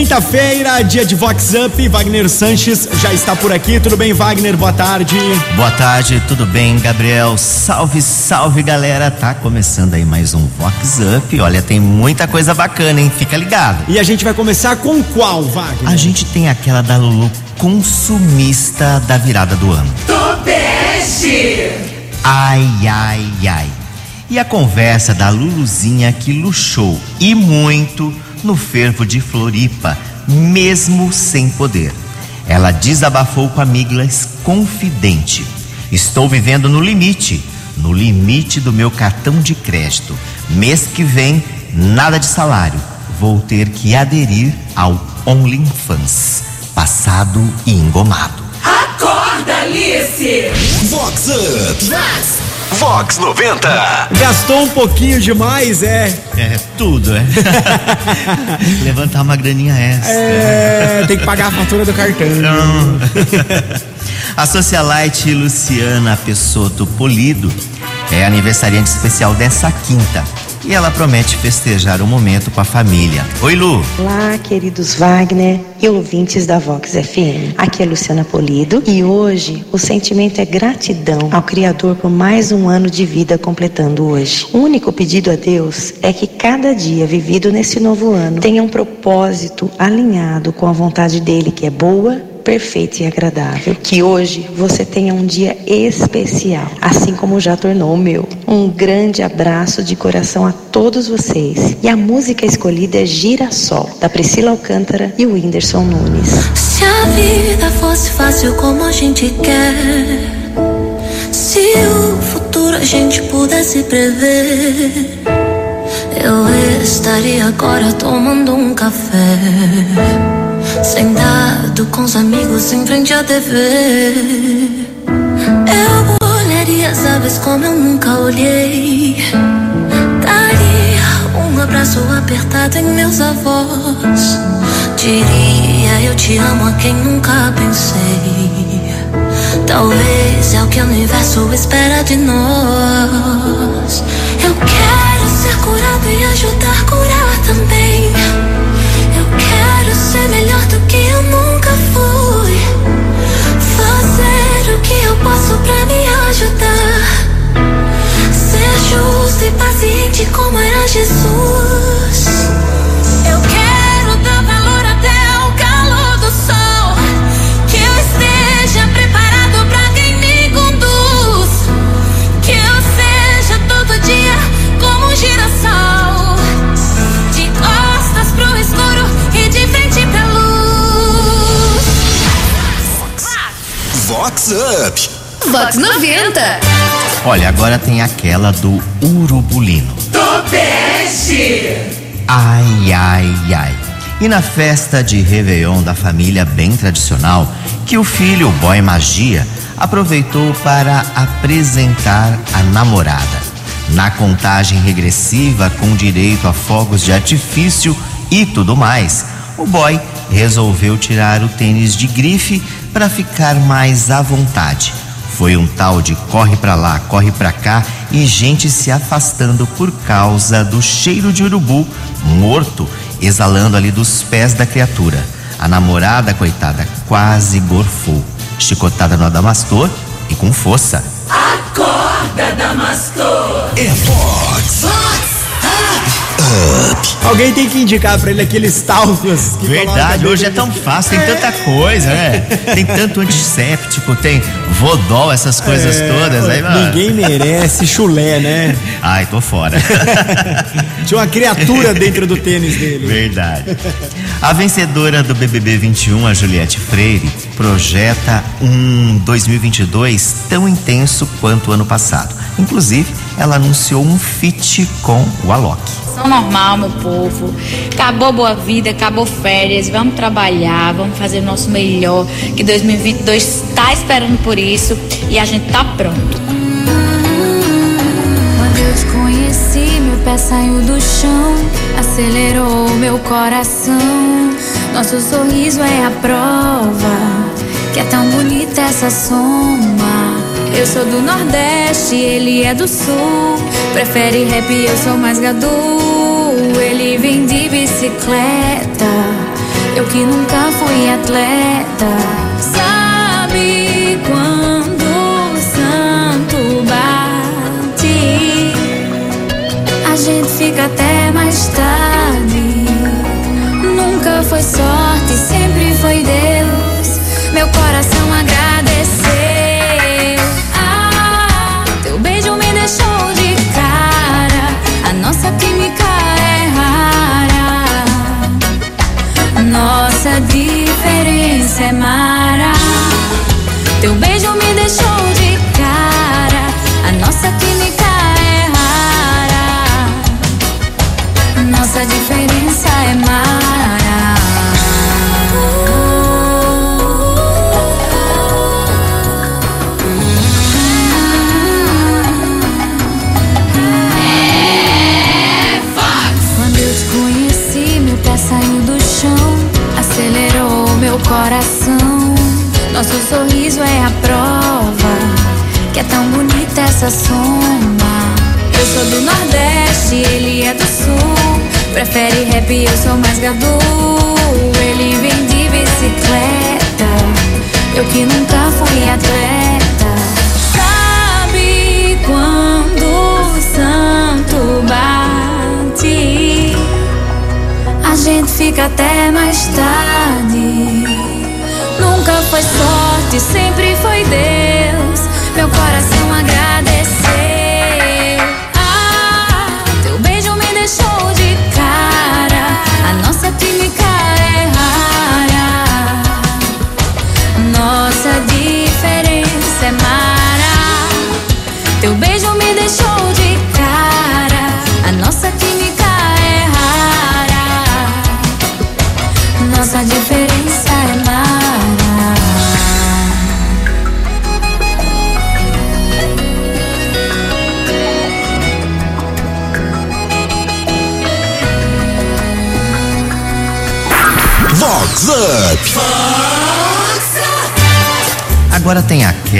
Quinta-feira, dia de Vox Up, Wagner Sanches já está por aqui. Tudo bem, Wagner? Boa tarde. Boa tarde, tudo bem, Gabriel? Salve, salve, galera. Tá começando aí mais um Vox Up. Olha, tem muita coisa bacana, hein? Fica ligado. E a gente vai começar com qual, Wagner? A gente tem aquela da Lulu consumista da virada do ano. Tobeste! Ai, ai, ai. E a conversa da Luluzinha que luxou e muito no fervo de Floripa, mesmo sem poder. Ela desabafou com amigas confidente. Estou vivendo no limite, no limite do meu cartão de crédito. Mês que vem, nada de salário. Vou ter que aderir ao OnlyFans. Passado e engomado. Acorda, Alice! Vox Up! Vox 90! Gastou um pouquinho demais, é. É tudo, é. Levantar uma graninha extra. É, tem que pagar a fatura do cartão. A socialite Luciana Pessoto Polido é aniversariante especial dessa quinta. E ela promete festejar o momento com a família. Oi, Lu. Olá, queridos Wagner e ouvintes da Vox FM. Aqui é Luciana Polido e hoje o sentimento é gratidão ao Criador por mais um ano de vida completando hoje. O único pedido a Deus é que cada dia vivido nesse novo ano tenha um propósito alinhado com a vontade dele, que é boa, perfeita e agradável. Que hoje você tenha um dia especial, assim como já tornou o meu. Um grande abraço de coração a todos vocês. E a música escolhida é Girassol, da Priscila Alcântara e o Whindersson Nunes. Se a vida fosse fácil como a gente quer, se o futuro a gente pudesse prever, eu estaria agora tomando um café, sentado com os amigos em frente à TV. Eu olharia as aves como eu nunca olhei. Daria um abraço apertado em meus avós. Diria eu te amo a quem nunca pensei. Talvez é o que o universo espera de nós. Eu quero ser curado e ajudar a curar também. Ser melhor do que eu nunca fui. Fazer o que eu posso pra me ajudar. Ser justo e paciente como era Jesus. Vox 90. Olha, agora tem aquela do Urubulino. Tobeste! Ai, ai, ai. E na festa de Réveillon da família bem tradicional, que o filho, o boy magia, aproveitou para apresentar a namorada. Na contagem regressiva, com direito a fogos de artifício e tudo mais, o boy resolveu tirar o tênis de grife para ficar mais à vontade. Foi um tal de corre pra lá, corre pra cá e gente se afastando por causa do cheiro de urubu morto exalando ali dos pés da criatura. A namorada, coitada, quase gorfou, chicotada no adamastor e com força. Acorda, Damastor! É Vox! Alguém tem que indicar pra ele aqueles talcos. Que Verdade, hoje é tão fácil, tem tanta coisa, né? Tem tanto antisséptico, tem vodol, essas coisas É, todas. Aí, mano. Ninguém merece chulé, né? Ai, tô fora. Tinha uma criatura dentro do tênis dele. Verdade. A vencedora do BBB 21, a Juliette Freire, projeta um 2022 tão intenso quanto o ano passado. Inclusive, ela anunciou um feat com o Alok. São normal, meu povo. Acabou boa vida, acabou férias. Vamos trabalhar, vamos fazer o nosso melhor. Que 2022 está esperando por isso e a gente tá pronto. Quando eu te conheci, meu pé saiu do chão, acelerou meu coração. Nosso sorriso é a prova que é tão bonita essa soma. Eu sou do Nordeste, ele é do Sul. Prefere rap, eu sou mais gadu. Ele vem de bicicleta Eu que nunca fui atleta. Sabe quando o santo bate? A gente fica até mais tarde. Nunca foi sorte, sempre foi Deus. Meu coração agradeceu. Nossa diferença é mara. Teu beijo me deixou de cara. A nossa química é rara. Nossa diferença é mara. Coração. Nosso sorriso é a prova que é tão bonita essa soma. Eu sou do Nordeste, ele é do Sul. Prefere rap, eu sou mais gadu. Ele vem de bicicleta, eu que nunca fui atleta. Sabe quando o santo bate? A gente fica até mais tarde. Nunca foi sorte, sempre foi Deus. Meu coração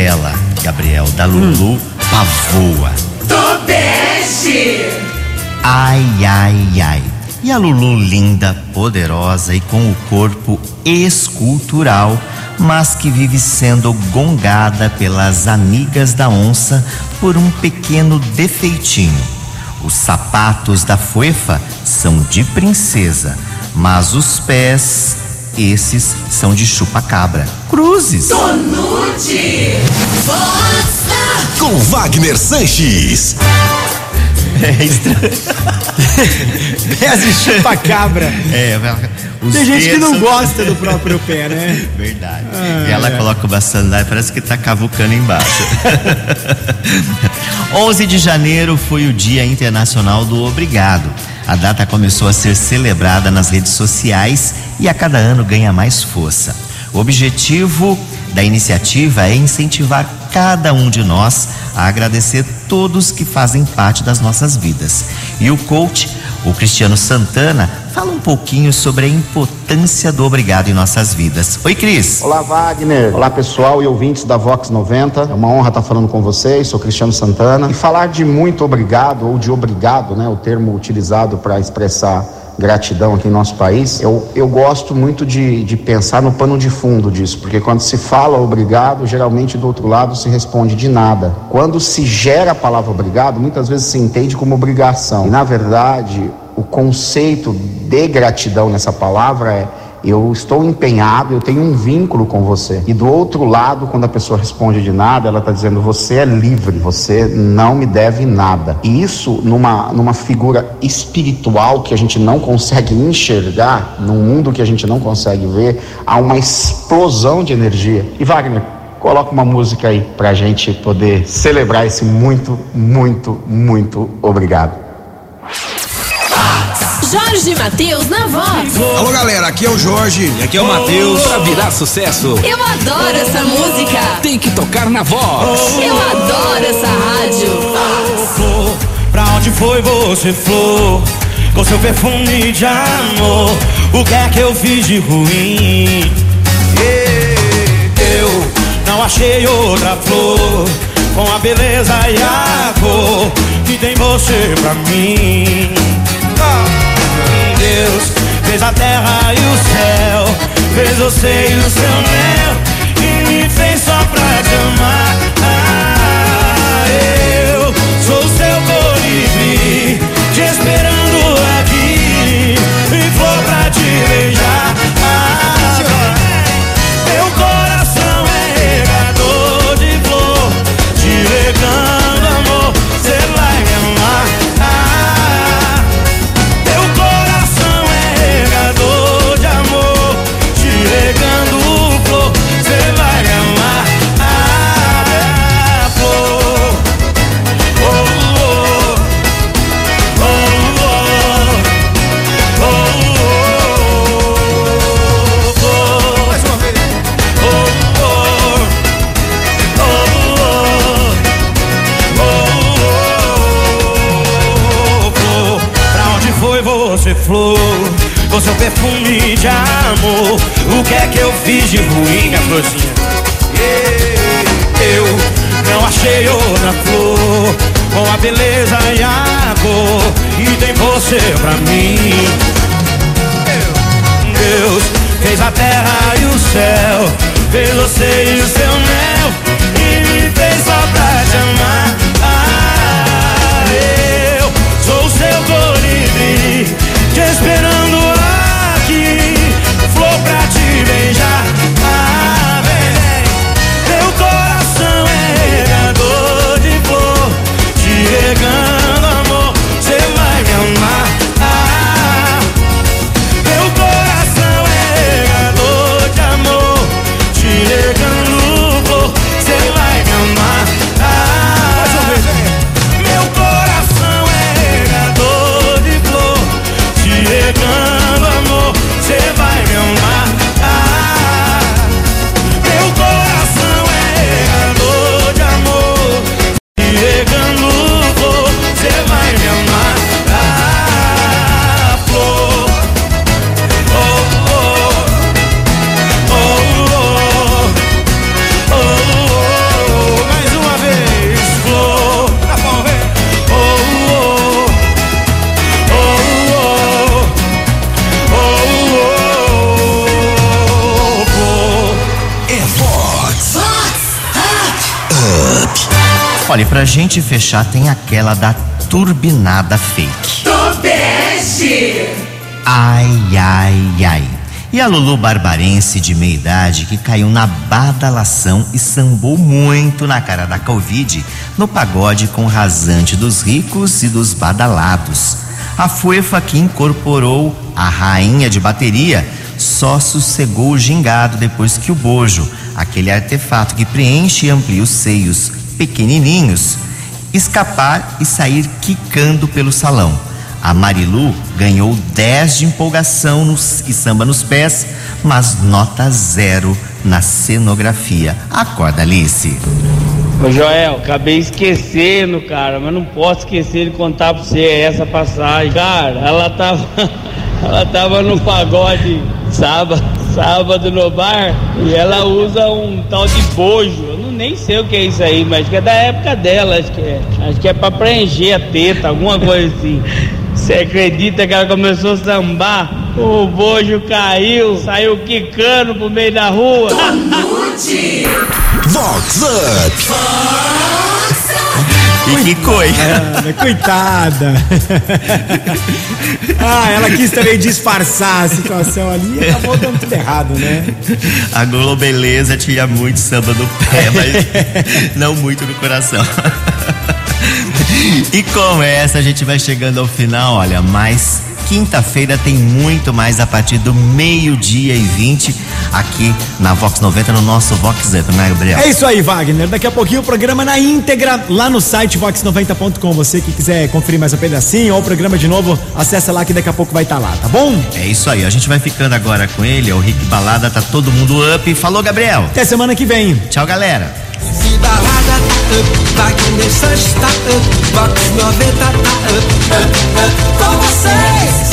aquela, Gabriel, da Lulu Pavoa. Tobeste. Ai, ai, ai. E a Lulu linda, poderosa e com o corpo escultural, mas que vive sendo gongada pelas amigas da onça por um pequeno defeitinho. Os sapatos da Fuefa são de princesa, mas os pés, esses são de chupa-cabra. Cruzes. Nude. Com Wagner Sanches. É estranho. Pés de chupa-cabra. É, os Tem gente que não gosta do próprio pé, né? Verdade. Ah, e ela é. coloca uma sandália, parece que tá cavucando embaixo. 11 de janeiro foi o Dia Internacional do Obrigado. A data começou a ser celebrada nas redes sociais e a cada ano ganha mais força. O objetivo da iniciativa é incentivar cada um de nós a agradecer todos que fazem parte das nossas vidas. E o coach, o Cristiano Santana, fala um pouquinho sobre a importância do obrigado em nossas vidas. Oi, Cris. Olá, Wagner. Olá, pessoal e ouvintes da Vox 90. É uma honra estar falando com vocês. Sou Cristiano Santana. E falar de muito obrigado ou de obrigado, né, o termo utilizado para expressar gratidão aqui em nosso país, eu, eu gosto muito de, de pensar no pano de fundo disso, porque quando se fala obrigado, geralmente do outro lado se responde de nada. Quando se gera a palavra obrigado, muitas vezes se entende como obrigação. E na verdade, o conceito de gratidão nessa palavra é eu estou empenhado, eu tenho um vínculo com você. E do outro lado, quando a pessoa responde de nada, ela está dizendo: você é livre, você não me deve nada. E isso, numa, numa figura espiritual que a gente não consegue enxergar, num mundo que a gente não consegue ver, há uma explosão de energia. E Wagner, coloca uma música aí para a gente poder celebrar esse muito, muito, muito obrigado. Jorge Matheus na voz. Alô galera, aqui é o Jorge. E aqui é o Matheus. Pra virar sucesso, Eu adoro essa música. tem que tocar na voz. Eu adoro essa rádio. Flor, pra onde foi você, flor? Com seu perfume de amor, o que é que eu fiz de ruim? Eu não achei outra flor com a beleza e a cor que tem você pra mim. Ah, Deus. Fez a terra e o céu, fez você e o seu mel, e me fez só pra te amar. Ah, eu flor? Com seu perfume de amor O que é que eu fiz de ruim, minha florzinha? Eu não achei outra flor Com a beleza e a cor E tem você pra mim Deus fez a terra e o céu, fez você e o seu mel, e me fez só pra te amar. É Vox. Olha, e pra gente fechar, tem aquela da turbinada fake. Tobeste. Ai, ai, ai. E a Lulu Barbarense de meia idade que caiu na badalação e sambou muito na cara da Covid no pagode com rasante dos ricos e dos badalados. A Fuefa que incorporou a rainha de bateria só sossegou o gingado depois que o bojo, aquele artefato que preenche e amplia os seios pequenininhos, escapar e sair quicando pelo salão. A Marilu ganhou 10 de empolgação nos- e samba nos pés, mas nota zero na cenografia. Acorda, Alice. Ô Joel, acabei esquecendo, cara, mas não posso esquecer de contar pra você essa passagem. Cara, ela tava. Ela tava no pagode sábado, sábado no bar e ela usa um tal de bojo. Eu não nem sei o que é isso aí, mas acho que é da época dela, acho que é. Acho que é pra preencher a teta, alguma coisa assim. Você acredita que ela começou a sambar? O bojo caiu, saiu quicando pro meio da rua. Vox Up. E que coisa. Ah, coitada. ah, ela quis também disfarçar a situação ali e acabou dando tudo errado, né? A Globeleza tinha muito samba no pé, mas não muito no coração. E com essa a gente vai chegando ao final, olha, mas quinta-feira tem muito mais a partir do meio-dia e 20 aqui na Vox 90 no nosso Vox Up, né, Gabriel? É isso aí, Wagner. Daqui a pouquinho o programa na íntegra lá no site vox90.com. Você que quiser conferir mais um pedacinho ou o programa de novo, acessa lá que daqui a pouco vai estar lá, tá bom? É isso aí, a gente vai ficando agora com ele, é o Rick Balada, tá todo mundo up. Falou, Gabriel. Até semana que vem. Tchau, galera. Balada up, Wagner Sanches tá up, Vox 90 tá up, com vocês.